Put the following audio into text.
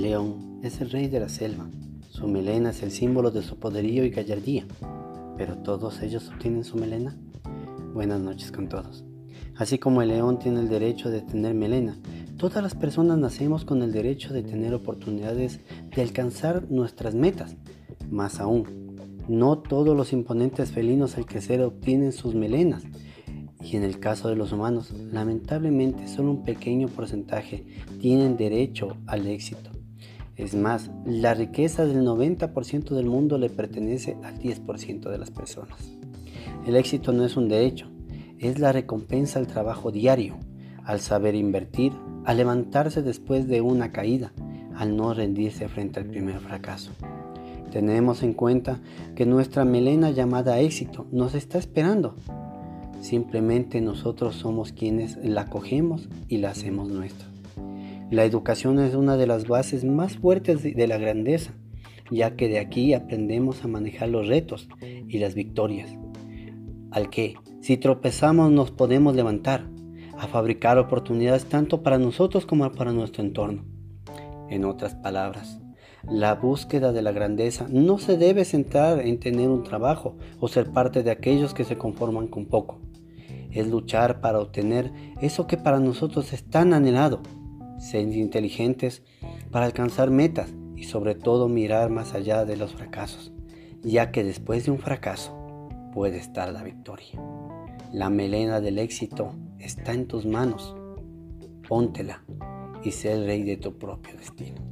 león es el rey de la selva. Su melena es el símbolo de su poderío y gallardía. ¿Pero todos ellos obtienen su melena? Buenas noches con todos. Así como el león tiene el derecho de tener melena, todas las personas nacemos con el derecho de tener oportunidades de alcanzar nuestras metas. Más aún, no todos los imponentes felinos al crecer obtienen sus melenas. Y en el caso de los humanos, lamentablemente solo un pequeño porcentaje tienen derecho al éxito. Es más, la riqueza del 90% del mundo le pertenece al 10% de las personas. El éxito no es un derecho, es la recompensa al trabajo diario, al saber invertir, al levantarse después de una caída, al no rendirse frente al primer fracaso. Tenemos en cuenta que nuestra melena llamada éxito nos está esperando. Simplemente nosotros somos quienes la cogemos y la hacemos nuestra. La educación es una de las bases más fuertes de la grandeza, ya que de aquí aprendemos a manejar los retos y las victorias. Al que, si tropezamos, nos podemos levantar, a fabricar oportunidades tanto para nosotros como para nuestro entorno. En otras palabras, la búsqueda de la grandeza no se debe centrar en tener un trabajo o ser parte de aquellos que se conforman con poco. Es luchar para obtener eso que para nosotros es tan anhelado ser inteligentes para alcanzar metas y sobre todo mirar más allá de los fracasos, ya que después de un fracaso puede estar la victoria. La melena del éxito está en tus manos. Póntela y sé el rey de tu propio destino.